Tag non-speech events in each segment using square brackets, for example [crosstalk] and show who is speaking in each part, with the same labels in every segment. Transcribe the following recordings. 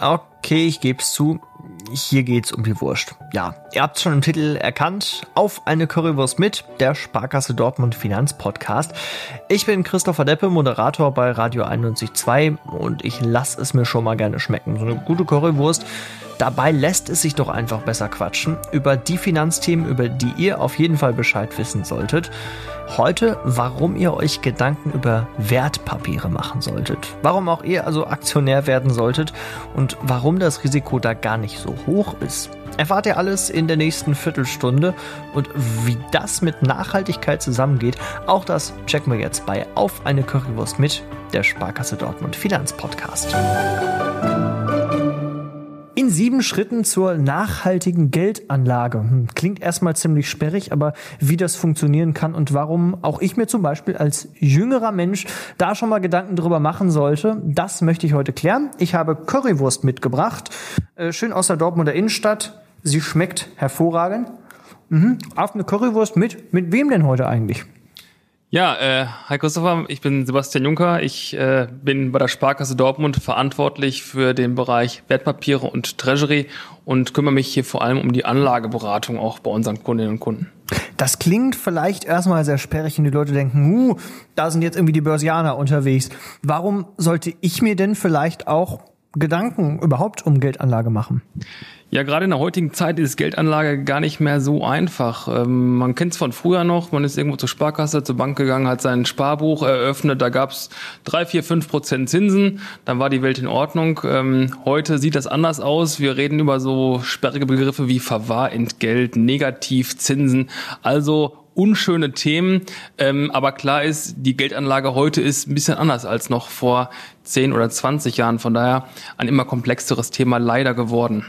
Speaker 1: Okay, ich gebe es zu. Hier geht's um die Wurst. Ja, ihr habt schon im Titel erkannt. Auf eine Currywurst mit, der Sparkasse Dortmund Finanzpodcast. Ich bin Christopher Deppe, Moderator bei Radio 91.2 und ich lasse es mir schon mal gerne schmecken. So eine gute Currywurst. Dabei lässt es sich doch einfach besser quatschen über die Finanzthemen, über die ihr auf jeden Fall Bescheid wissen solltet. Heute, warum ihr euch Gedanken über Wertpapiere machen solltet. Warum auch ihr also Aktionär werden solltet und warum das Risiko da gar nicht so hoch ist. Erfahrt ihr alles in der nächsten Viertelstunde und wie das mit Nachhaltigkeit zusammengeht, auch das checken wir jetzt bei Auf eine Currywurst mit, der Sparkasse Dortmund Finanzpodcast. Sieben Schritten zur nachhaltigen Geldanlage. Hm, klingt erstmal ziemlich sperrig, aber wie das funktionieren kann und warum auch ich mir zum Beispiel als jüngerer Mensch da schon mal Gedanken drüber machen sollte, das möchte ich heute klären. Ich habe Currywurst mitgebracht, äh, schön aus der Dortmunder Innenstadt. Sie schmeckt hervorragend. Mhm. Auf eine Currywurst mit. Mit wem denn heute eigentlich?
Speaker 2: Ja, äh, hi Christopher, ich bin Sebastian Juncker. Ich äh, bin bei der Sparkasse Dortmund verantwortlich für den Bereich Wertpapiere und Treasury und kümmere mich hier vor allem um die Anlageberatung auch bei unseren Kundinnen und Kunden.
Speaker 1: Das klingt vielleicht erstmal sehr sperrig und die Leute denken, huh, da sind jetzt irgendwie die Börsianer unterwegs. Warum sollte ich mir denn vielleicht auch Gedanken überhaupt um Geldanlage machen?
Speaker 2: Ja, gerade in der heutigen Zeit ist Geldanlage gar nicht mehr so einfach. Ähm, man kennt es von früher noch, man ist irgendwo zur Sparkasse, zur Bank gegangen, hat sein Sparbuch eröffnet, da gab es drei, vier, fünf Prozent Zinsen, dann war die Welt in Ordnung. Ähm, heute sieht das anders aus. Wir reden über so sperrige Begriffe wie Verwahrentgelt, Negativzinsen, also unschöne Themen. Ähm, aber klar ist, die Geldanlage heute ist ein bisschen anders als noch vor 10 oder 20 Jahren. Von daher ein immer komplexeres Thema leider geworden.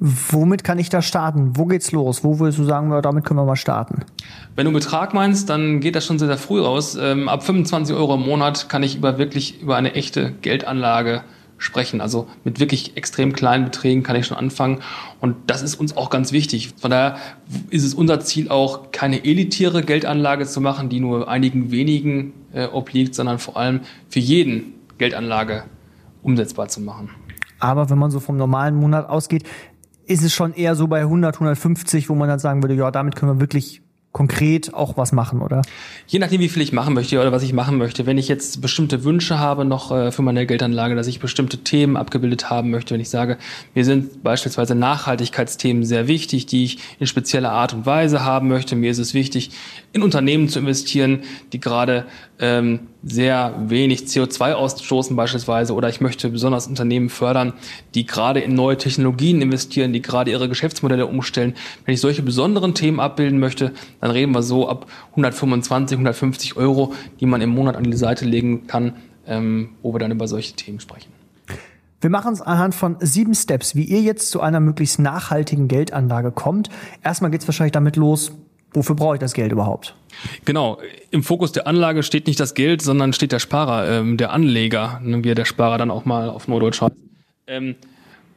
Speaker 1: Womit kann ich da starten? Wo geht's los? Wo würdest du sagen, damit können wir mal starten?
Speaker 2: Wenn du Betrag meinst, dann geht das schon sehr, sehr früh raus. Ähm, ab 25 Euro im Monat kann ich über wirklich über eine echte Geldanlage sprechen. Also mit wirklich extrem kleinen Beträgen kann ich schon anfangen. Und das ist uns auch ganz wichtig. Von daher ist es unser Ziel auch, keine elitäre Geldanlage zu machen, die nur einigen wenigen äh, obliegt, sondern vor allem für jeden Geldanlage umsetzbar zu machen.
Speaker 1: Aber wenn man so vom normalen Monat ausgeht, ist es schon eher so bei 100, 150, wo man dann sagen würde, ja, damit können wir wirklich konkret auch was machen, oder?
Speaker 2: Je nachdem, wie viel ich machen möchte oder was ich machen möchte. Wenn ich jetzt bestimmte Wünsche habe noch äh, für meine Geldanlage, dass ich bestimmte Themen abgebildet haben möchte, wenn ich sage, mir sind beispielsweise Nachhaltigkeitsthemen sehr wichtig, die ich in spezieller Art und Weise haben möchte. Mir ist es wichtig, in Unternehmen zu investieren, die gerade ähm, sehr wenig CO2 ausstoßen beispielsweise oder ich möchte besonders Unternehmen fördern, die gerade in neue Technologien investieren, die gerade ihre Geschäftsmodelle umstellen. Wenn ich solche besonderen Themen abbilden möchte, dann reden wir so ab 125, 150 Euro, die man im Monat an die Seite legen kann, ähm, wo wir dann über solche Themen sprechen.
Speaker 1: Wir machen es anhand von sieben Steps, wie ihr jetzt zu einer möglichst nachhaltigen Geldanlage kommt. Erstmal geht es wahrscheinlich damit los, wofür brauche ich das Geld überhaupt?
Speaker 2: Genau, im Fokus der Anlage steht nicht das Geld, sondern steht der Sparer, ähm, der Anleger, ne, wie der Sparer dann auch mal auf Norddeutsch heißt. Ähm,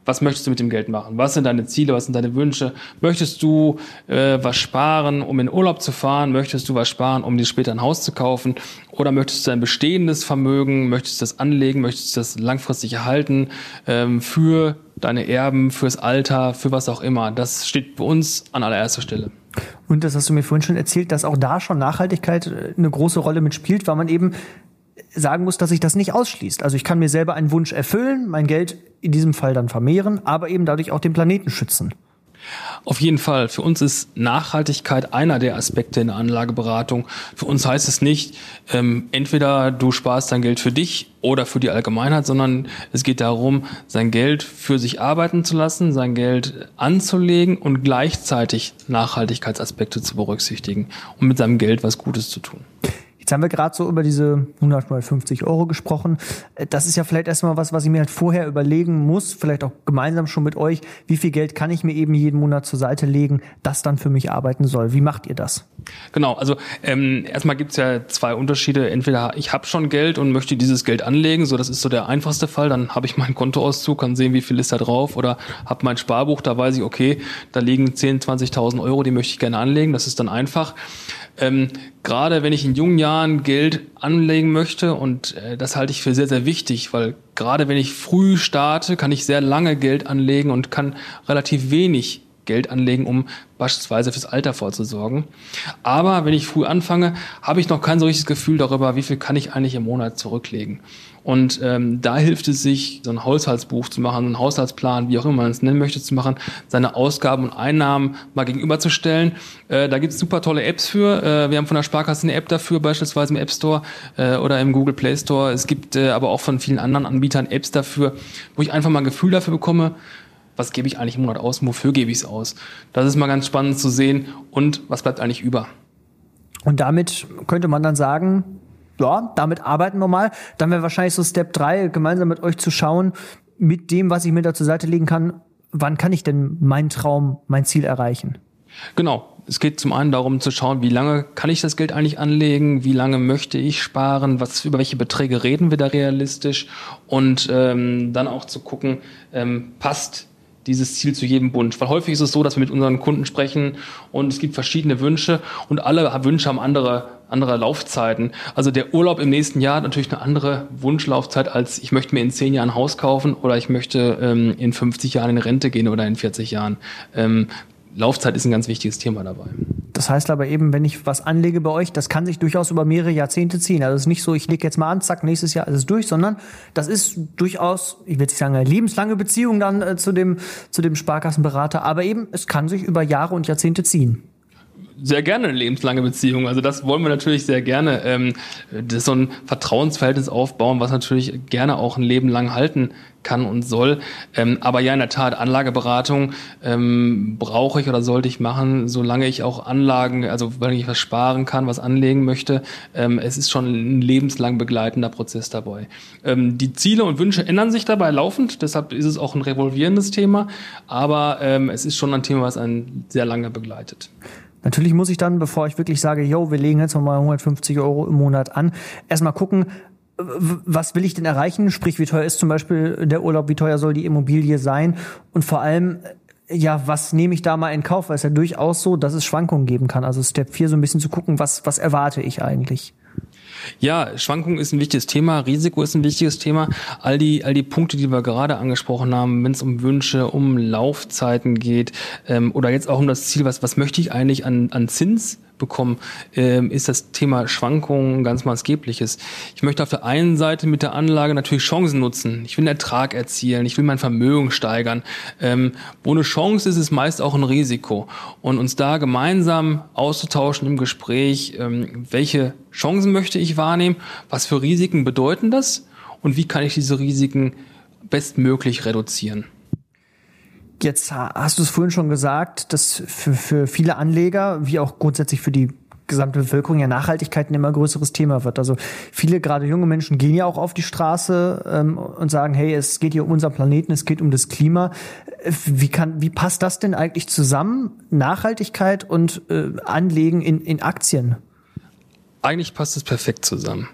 Speaker 2: was möchtest du mit dem Geld machen? Was sind deine Ziele? Was sind deine Wünsche? Möchtest du äh, was sparen, um in Urlaub zu fahren? Möchtest du was sparen, um dir später ein Haus zu kaufen? Oder möchtest du ein bestehendes Vermögen? Möchtest du das anlegen? Möchtest du das langfristig erhalten ähm, für deine Erben, fürs Alter, für was auch immer? Das steht bei uns an allererster Stelle.
Speaker 1: Und das hast du mir vorhin schon erzählt, dass auch da schon Nachhaltigkeit äh, eine große Rolle mitspielt, weil man eben sagen muss, dass sich das nicht ausschließt. Also ich kann mir selber einen Wunsch erfüllen, mein Geld in diesem Fall dann vermehren, aber eben dadurch auch den Planeten schützen.
Speaker 2: Auf jeden Fall. Für uns ist Nachhaltigkeit einer der Aspekte in der Anlageberatung. Für uns heißt es nicht, ähm, entweder du sparst dein Geld für dich oder für die Allgemeinheit, sondern es geht darum, sein Geld für sich arbeiten zu lassen, sein Geld anzulegen und gleichzeitig Nachhaltigkeitsaspekte zu berücksichtigen und mit seinem Geld was Gutes zu tun.
Speaker 1: Jetzt haben wir gerade so über diese 100, 150 Euro gesprochen. Äh, das ist ja vielleicht erstmal was, was ich mir halt vorher überlegen muss, vielleicht auch gemeinsam schon mit euch. Wie viel Geld kann ich mir eben jeden Monat zur Seite legen, das dann für mich arbeiten soll? Wie macht ihr das?
Speaker 2: Genau, also ähm, erstmal gibt's ja zwei Unterschiede. Entweder ich habe schon Geld und möchte dieses Geld anlegen, so das ist so der einfachste Fall. Dann habe ich meinen Kontoauszug, kann sehen, wie viel ist da drauf. Oder habe mein Sparbuch, da weiß ich, okay, da liegen 10.000, 20.000 Euro, die möchte ich gerne anlegen. Das ist dann einfach. Ähm, gerade wenn ich in jungen Jahren Geld anlegen möchte und äh, das halte ich für sehr, sehr wichtig, weil gerade wenn ich früh starte, kann ich sehr lange Geld anlegen und kann relativ wenig Geld anlegen, um beispielsweise fürs Alter vorzusorgen. Aber wenn ich früh anfange, habe ich noch kein so richtiges Gefühl darüber, wie viel kann ich eigentlich im Monat zurücklegen. Und ähm, da hilft es sich, so ein Haushaltsbuch zu machen, einen Haushaltsplan, wie auch immer man es nennen möchte, zu machen, seine Ausgaben und Einnahmen mal gegenüberzustellen. Äh, da gibt es super tolle Apps für. Äh, wir haben von der Sparkasse eine App dafür, beispielsweise im App Store äh, oder im Google Play Store. Es gibt äh, aber auch von vielen anderen Anbietern Apps dafür, wo ich einfach mal ein Gefühl dafür bekomme, was gebe ich eigentlich im Monat aus, wofür gebe ich es aus. Das ist mal ganz spannend zu sehen und was bleibt eigentlich über.
Speaker 1: Und damit könnte man dann sagen, ja, damit arbeiten wir mal. Dann wäre wahrscheinlich so Step 3, gemeinsam mit euch zu schauen, mit dem, was ich mir da zur Seite legen kann, wann kann ich denn meinen Traum, mein Ziel erreichen?
Speaker 2: Genau. Es geht zum einen darum zu schauen, wie lange kann ich das Geld eigentlich anlegen, wie lange möchte ich sparen, was über welche Beträge reden wir da realistisch und ähm, dann auch zu gucken, ähm, passt dieses Ziel zu jedem Wunsch. Weil häufig ist es so, dass wir mit unseren Kunden sprechen und es gibt verschiedene Wünsche und alle Wünsche haben andere, andere Laufzeiten. Also der Urlaub im nächsten Jahr hat natürlich eine andere Wunschlaufzeit als ich möchte mir in zehn Jahren ein Haus kaufen oder ich möchte ähm, in 50 Jahren in Rente gehen oder in 40 Jahren. Ähm, Laufzeit ist ein ganz wichtiges Thema dabei.
Speaker 1: Das heißt aber eben, wenn ich was anlege bei euch, das kann sich durchaus über mehrere Jahrzehnte ziehen. Also es ist nicht so, ich lege jetzt mal an, zack, nächstes Jahr ist es durch, sondern das ist durchaus, ich will nicht sagen, eine lebenslange Beziehung dann äh, zu dem, zu dem Sparkassenberater, aber eben, es kann sich über Jahre und Jahrzehnte ziehen
Speaker 2: sehr gerne eine lebenslange Beziehung. Also das wollen wir natürlich sehr gerne. Ähm, das so ein Vertrauensverhältnis aufbauen, was natürlich gerne auch ein Leben lang halten kann und soll. Ähm, aber ja, in der Tat, Anlageberatung ähm, brauche ich oder sollte ich machen, solange ich auch Anlagen, also wenn ich was sparen kann, was anlegen möchte. Ähm, es ist schon ein lebenslang begleitender Prozess dabei. Ähm, die Ziele und Wünsche ändern sich dabei laufend, deshalb ist es auch ein revolvierendes Thema, aber ähm, es ist schon ein Thema, was einen sehr lange begleitet.
Speaker 1: Natürlich muss ich dann, bevor ich wirklich sage, yo, wir legen jetzt nochmal 150 Euro im Monat an, erstmal gucken, was will ich denn erreichen? Sprich, wie teuer ist zum Beispiel der Urlaub, wie teuer soll die Immobilie sein? Und vor allem, ja, was nehme ich da mal in Kauf? Weil es ja durchaus so, dass es Schwankungen geben kann. Also Step 4 so ein bisschen zu gucken, was, was erwarte ich eigentlich?
Speaker 2: Ja, Schwankung ist ein wichtiges Thema, Risiko ist ein wichtiges Thema. All die, all die Punkte, die wir gerade angesprochen haben, wenn es um Wünsche, um Laufzeiten geht ähm, oder jetzt auch um das Ziel, was, was möchte ich eigentlich an, an Zins bekommen, ähm, ist das Thema Schwankungen ganz maßgebliches. Ich möchte auf der einen Seite mit der Anlage natürlich Chancen nutzen. Ich will einen Ertrag erzielen, ich will mein Vermögen steigern. Ähm, wo eine Chance ist, ist meist auch ein Risiko. Und uns da gemeinsam auszutauschen im Gespräch, ähm, welche Chancen möchte ich wahrnehmen, was für Risiken bedeuten das und wie kann ich diese Risiken bestmöglich reduzieren.
Speaker 1: Jetzt hast du es vorhin schon gesagt, dass für, für viele Anleger, wie auch grundsätzlich für die gesamte Bevölkerung ja Nachhaltigkeit ein immer größeres Thema wird. Also viele, gerade junge Menschen, gehen ja auch auf die Straße ähm, und sagen, hey, es geht hier um unseren Planeten, es geht um das Klima. Wie kann, wie passt das denn eigentlich zusammen? Nachhaltigkeit und äh, Anlegen in, in Aktien?
Speaker 2: Eigentlich passt es perfekt zusammen.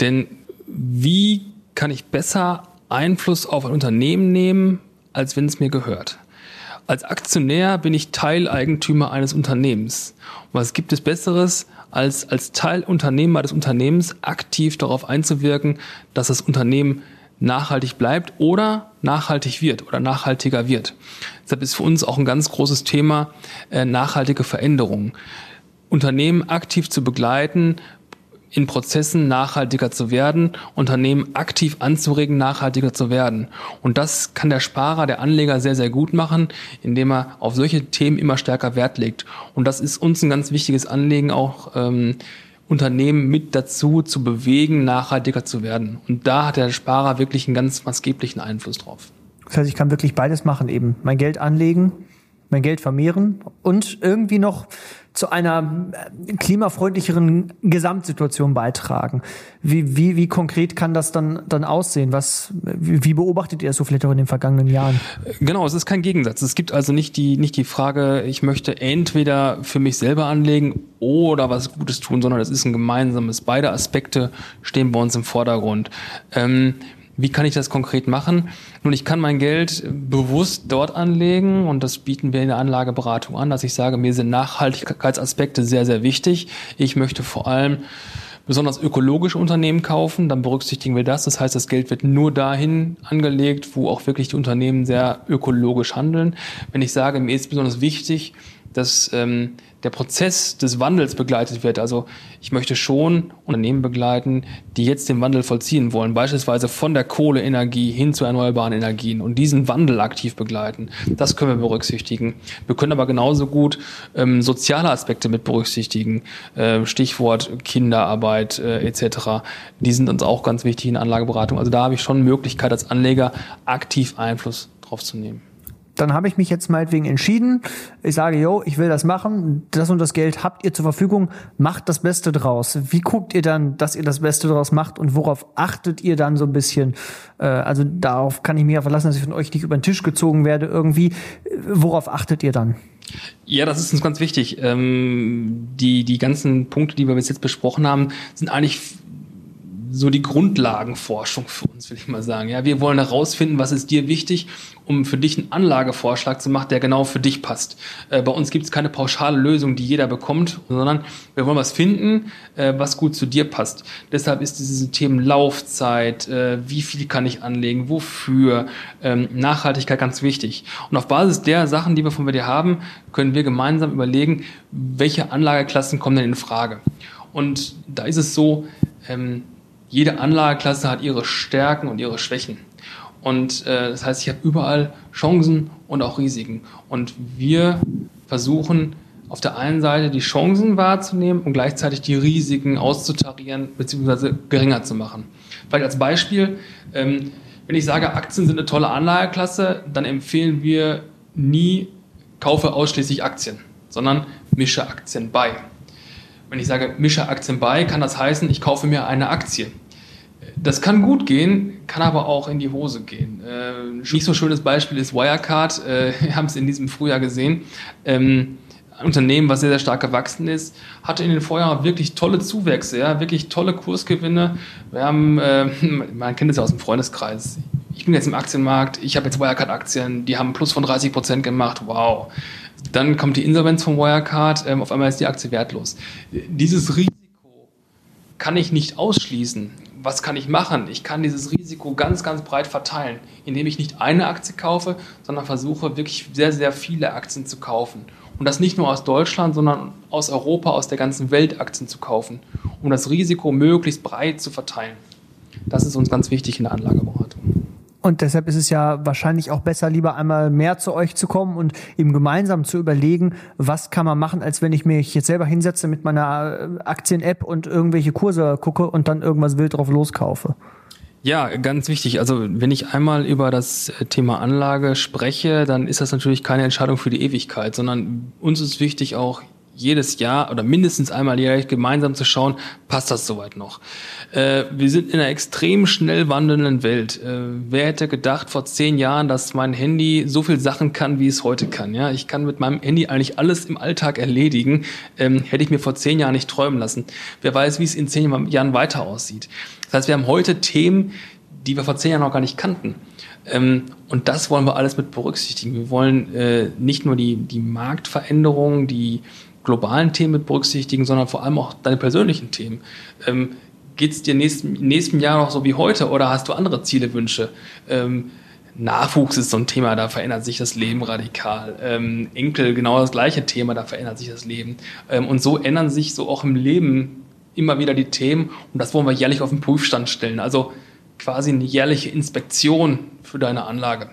Speaker 2: Denn wie kann ich besser Einfluss auf ein Unternehmen nehmen, als wenn es mir gehört. Als Aktionär bin ich Teileigentümer eines Unternehmens. Was gibt es Besseres, als als Teilunternehmer des Unternehmens aktiv darauf einzuwirken, dass das Unternehmen nachhaltig bleibt oder nachhaltig wird oder nachhaltiger wird. Deshalb ist für uns auch ein ganz großes Thema äh, nachhaltige Veränderungen. Unternehmen aktiv zu begleiten, in Prozessen nachhaltiger zu werden, Unternehmen aktiv anzuregen, nachhaltiger zu werden. Und das kann der Sparer, der Anleger sehr, sehr gut machen, indem er auf solche Themen immer stärker Wert legt. Und das ist uns ein ganz wichtiges Anliegen, auch ähm, Unternehmen mit dazu zu bewegen, nachhaltiger zu werden. Und da hat der Sparer wirklich einen ganz maßgeblichen Einfluss drauf.
Speaker 1: Das heißt, ich kann wirklich beides machen, eben mein Geld anlegen, mein Geld vermehren und irgendwie noch zu einer äh, klimafreundlicheren Gesamtsituation beitragen. Wie, wie, wie konkret kann das dann, dann aussehen? Was, wie, beobachtet ihr es so vielleicht auch in den vergangenen Jahren?
Speaker 2: Genau, es ist kein Gegensatz. Es gibt also nicht die, nicht die Frage, ich möchte entweder für mich selber anlegen oder was Gutes tun, sondern es ist ein gemeinsames. Beide Aspekte stehen bei uns im Vordergrund. Ähm, Wie kann ich das konkret machen? Nun, ich kann mein Geld bewusst dort anlegen und das bieten wir in der Anlageberatung an, dass ich sage, mir sind Nachhaltigkeitsaspekte sehr, sehr wichtig. Ich möchte vor allem besonders ökologische Unternehmen kaufen, dann berücksichtigen wir das. Das heißt, das Geld wird nur dahin angelegt, wo auch wirklich die Unternehmen sehr ökologisch handeln. Wenn ich sage, mir ist besonders wichtig, dass ähm, der Prozess des Wandels begleitet wird. Also ich möchte schon Unternehmen begleiten, die jetzt den Wandel vollziehen wollen, beispielsweise von der Kohleenergie hin zu erneuerbaren Energien und diesen Wandel aktiv begleiten. Das können wir berücksichtigen. Wir können aber genauso gut ähm, soziale Aspekte mit berücksichtigen, äh, Stichwort Kinderarbeit äh, etc. Die sind uns auch ganz wichtig in Anlageberatung. Also da habe ich schon Möglichkeit als Anleger aktiv Einfluss drauf zu nehmen
Speaker 1: dann habe ich mich jetzt meinetwegen entschieden. Ich sage, yo, ich will das machen. Das und das Geld habt ihr zur Verfügung. Macht das Beste draus. Wie guckt ihr dann, dass ihr das Beste draus macht und worauf achtet ihr dann so ein bisschen? Äh, also darauf kann ich mich ja verlassen, dass ich von euch nicht über den Tisch gezogen werde irgendwie. Worauf achtet ihr dann?
Speaker 2: Ja, das ist uns ganz wichtig. Ähm, die, die ganzen Punkte, die wir bis jetzt besprochen haben, sind eigentlich so die Grundlagenforschung für uns, will ich mal sagen. Ja, wir wollen herausfinden, was ist dir wichtig, um für dich einen Anlagevorschlag zu machen, der genau für dich passt. Äh, bei uns gibt es keine pauschale Lösung, die jeder bekommt, sondern wir wollen was finden, äh, was gut zu dir passt. Deshalb ist diese Themen Laufzeit, äh, wie viel kann ich anlegen, wofür, ähm, Nachhaltigkeit ganz wichtig. Und auf Basis der Sachen, die wir von dir haben, können wir gemeinsam überlegen, welche Anlageklassen kommen denn in Frage. Und da ist es so, ähm, jede Anlageklasse hat ihre Stärken und ihre Schwächen. Und äh, das heißt, ich habe überall Chancen und auch Risiken. Und wir versuchen auf der einen Seite die Chancen wahrzunehmen und gleichzeitig die Risiken auszutarieren bzw. geringer zu machen. Vielleicht als Beispiel, ähm, wenn ich sage, Aktien sind eine tolle Anlageklasse, dann empfehlen wir nie, kaufe ausschließlich Aktien, sondern mische Aktien bei. Wenn ich sage, mische Aktien bei, kann das heißen, ich kaufe mir eine Aktie. Das kann gut gehen, kann aber auch in die Hose gehen. Äh, nicht so schönes Beispiel ist Wirecard. Äh, wir haben es in diesem Frühjahr gesehen. Ähm, ein Unternehmen, was sehr, sehr stark gewachsen ist, hatte in den Vorjahren wirklich tolle Zuwächse, ja, wirklich tolle Kursgewinne. Wir haben, äh, [laughs] man kennt es ja aus dem Freundeskreis. Ich bin jetzt im Aktienmarkt, ich habe jetzt Wirecard-Aktien, die haben Plus von 30 Prozent gemacht. Wow. Dann kommt die Insolvenz von Wirecard, ähm, auf einmal ist die Aktie wertlos. Dieses Risiko kann ich nicht ausschließen. Was kann ich machen? Ich kann dieses Risiko ganz, ganz breit verteilen, indem ich nicht eine Aktie kaufe, sondern versuche wirklich sehr, sehr viele Aktien zu kaufen. Und das nicht nur aus Deutschland, sondern aus Europa, aus der ganzen Welt Aktien zu kaufen, um das Risiko möglichst breit zu verteilen. Das ist uns ganz wichtig in der Anlageberatung.
Speaker 1: Und deshalb ist es ja wahrscheinlich auch besser, lieber einmal mehr zu euch zu kommen und eben gemeinsam zu überlegen, was kann man machen, als wenn ich mich jetzt selber hinsetze mit meiner äh, Aktien-App und irgendwelche Kurse gucke und dann irgendwas wild drauf loskaufe.
Speaker 2: Ja, ganz wichtig. Also wenn ich einmal über das äh, Thema Anlage spreche, dann ist das natürlich keine Entscheidung für die Ewigkeit, sondern uns ist wichtig auch jedes Jahr oder mindestens einmal jährlich gemeinsam zu schauen, passt das soweit noch. Äh, wir sind in einer extrem schnell wandelnden Welt. Äh, wer hätte gedacht vor zehn Jahren, dass mein Handy so viel Sachen kann, wie es heute kann? Ja, ich kann mit meinem Handy eigentlich alles im Alltag erledigen. Ähm, hätte ich mir vor zehn Jahren nicht träumen lassen. Wer weiß, wie es in zehn Jahren weiter aussieht. Das heißt, wir haben heute Themen, die wir vor zehn Jahren noch gar nicht kannten. Ähm, und das wollen wir alles mit berücksichtigen. Wir wollen äh, nicht nur die, die Marktveränderungen, die globalen Themen mit berücksichtigen, sondern vor allem auch deine persönlichen Themen. Ähm, Geht es dir nächsten, nächsten Jahr noch so wie heute oder hast du andere Ziele, Wünsche? Ähm, Nachwuchs ist so ein Thema, da verändert sich das Leben radikal. Ähm, Enkel, genau das gleiche Thema, da verändert sich das Leben. Ähm, und so ändern sich so auch im Leben immer wieder die Themen und das wollen wir jährlich auf den Prüfstand stellen. Also quasi eine jährliche Inspektion für deine Anlage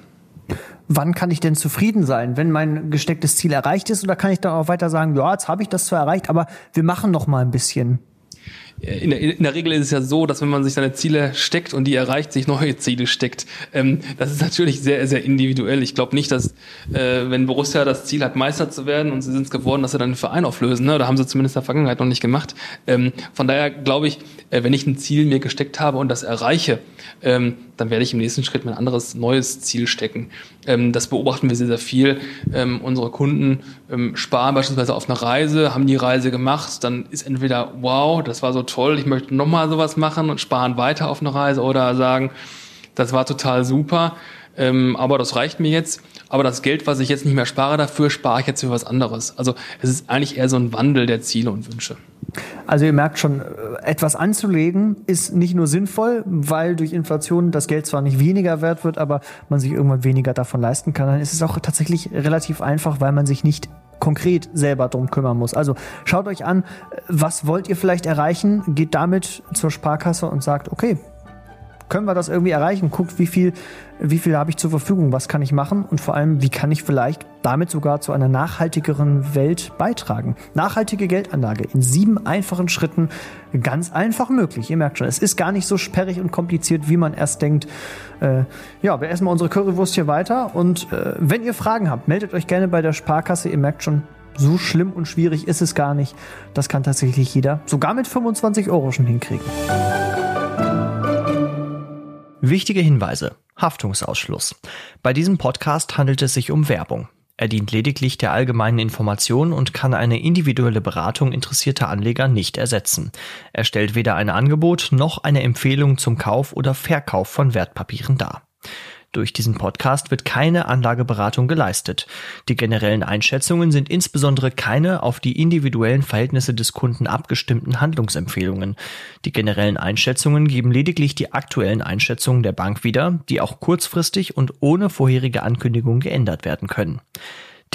Speaker 1: wann kann ich denn zufrieden sein, wenn mein gestecktes Ziel erreicht ist? Oder kann ich dann auch weiter sagen, ja, jetzt habe ich das zwar erreicht, aber wir machen noch mal ein bisschen?
Speaker 2: in der, in der Regel ist es ja so, dass wenn man sich seine Ziele steckt und die erreicht, sich neue Ziele steckt. Ähm, das ist natürlich sehr, sehr individuell. Ich glaube nicht, dass äh, wenn Borussia das Ziel hat, Meister zu werden und sie sind es geworden, dass sie dann den Verein auflösen. Ne? Da haben sie zumindest in der Vergangenheit noch nicht gemacht. Ähm, von daher glaube ich, äh, wenn ich ein Ziel mir gesteckt habe und das erreiche, ähm, dann werde ich im nächsten Schritt mein anderes neues Ziel stecken. Ähm, das beobachten wir sehr, sehr viel. Ähm, unsere Kunden ähm, sparen beispielsweise auf eine Reise, haben die Reise gemacht, dann ist entweder wow, das war so toll, ich möchte nochmal sowas machen und sparen weiter auf eine Reise oder sagen, das war total super, ähm, aber das reicht mir jetzt. Aber das Geld, was ich jetzt nicht mehr spare dafür, spare ich jetzt für was anderes. Also es ist eigentlich eher so ein Wandel der Ziele und Wünsche.
Speaker 3: Also ihr merkt schon, äh, etwas anzulegen ist nicht nur sinnvoll, weil durch Inflation das Geld zwar nicht weniger wert wird, aber man sich irgendwann weniger davon leisten kann. Dann ist es auch tatsächlich relativ einfach, weil man sich nicht konkret selber drum kümmern muss. Also schaut euch an, was wollt ihr vielleicht erreichen, geht damit zur Sparkasse und sagt, okay, können wir das irgendwie erreichen? Guckt, wie viel, wie viel habe ich zur Verfügung, was kann ich machen und vor allem, wie kann ich vielleicht damit sogar zu einer nachhaltigeren Welt beitragen. Nachhaltige Geldanlage in sieben einfachen Schritten, ganz einfach möglich. Ihr merkt schon, es ist gar nicht so sperrig und kompliziert, wie man erst denkt. Äh, ja, wir essen mal unsere Currywurst hier weiter und äh, wenn ihr Fragen habt, meldet euch gerne bei der Sparkasse. Ihr merkt schon, so schlimm und schwierig ist es gar nicht. Das kann tatsächlich jeder, sogar mit 25 Euro schon hinkriegen. Wichtige Hinweise. Haftungsausschluss. Bei diesem Podcast handelt es sich um Werbung. Er dient lediglich der allgemeinen Information und kann eine individuelle Beratung interessierter Anleger nicht ersetzen. Er stellt weder ein Angebot noch eine Empfehlung zum Kauf oder Verkauf von Wertpapieren dar. Durch diesen Podcast wird keine Anlageberatung geleistet. Die generellen Einschätzungen sind insbesondere keine auf die individuellen Verhältnisse des Kunden abgestimmten Handlungsempfehlungen. Die generellen Einschätzungen geben lediglich die aktuellen Einschätzungen der Bank wieder, die auch kurzfristig und ohne vorherige Ankündigung geändert werden können.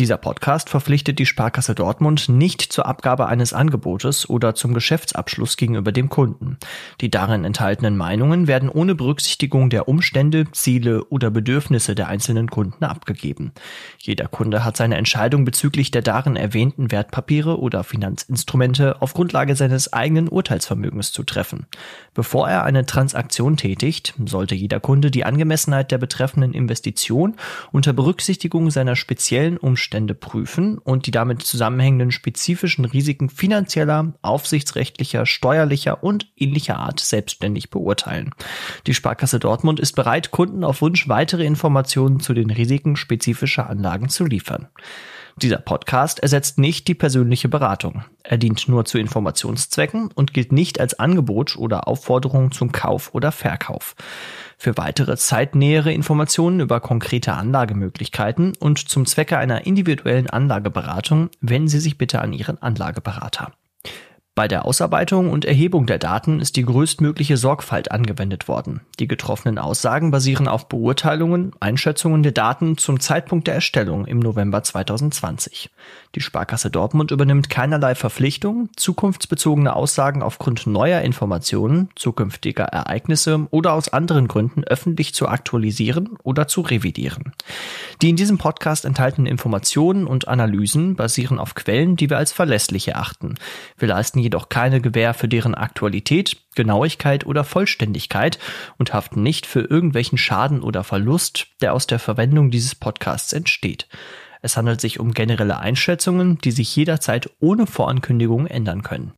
Speaker 3: Dieser Podcast verpflichtet die Sparkasse Dortmund nicht zur Abgabe eines Angebotes oder zum Geschäftsabschluss gegenüber dem Kunden. Die darin enthaltenen Meinungen werden ohne Berücksichtigung der Umstände, Ziele oder Bedürfnisse der einzelnen Kunden abgegeben. Jeder Kunde hat seine Entscheidung bezüglich der darin erwähnten Wertpapiere oder Finanzinstrumente auf Grundlage seines eigenen Urteilsvermögens zu treffen. Bevor er eine Transaktion tätigt, sollte jeder Kunde die Angemessenheit der betreffenden Investition unter Berücksichtigung seiner speziellen Umstände Umstände prüfen und die damit zusammenhängenden spezifischen Risiken finanzieller, aufsichtsrechtlicher, steuerlicher und ähnlicher Art selbstständig beurteilen. Die Sparkasse Dortmund ist bereit, Kunden auf Wunsch weitere Informationen zu den Risiken spezifischer Anlagen zu liefern. Dieser Podcast ersetzt nicht die persönliche Beratung. Er dient nur zu Informationszwecken und gilt nicht als Angebot oder Aufforderung zum Kauf oder Verkauf. Für weitere zeitnähere Informationen über konkrete Anlagemöglichkeiten und zum Zwecke einer individuellen Anlageberatung wenden Sie sich bitte an Ihren Anlageberater. Bei der Ausarbeitung und Erhebung der Daten ist die größtmögliche Sorgfalt angewendet worden. Die getroffenen Aussagen basieren auf Beurteilungen, Einschätzungen der Daten zum Zeitpunkt der Erstellung im November 2020. Die Sparkasse Dortmund übernimmt keinerlei Verpflichtung, zukunftsbezogene Aussagen aufgrund neuer Informationen, zukünftiger Ereignisse oder aus anderen Gründen öffentlich zu aktualisieren oder zu revidieren. Die in diesem Podcast enthaltenen Informationen und Analysen basieren auf Quellen, die wir als verlässlich erachten. Wir leisten jedoch keine Gewähr für deren Aktualität, Genauigkeit oder Vollständigkeit und haften nicht für irgendwelchen Schaden oder Verlust, der aus der Verwendung dieses Podcasts entsteht. Es handelt sich um generelle Einschätzungen, die sich jederzeit ohne Vorankündigung ändern können.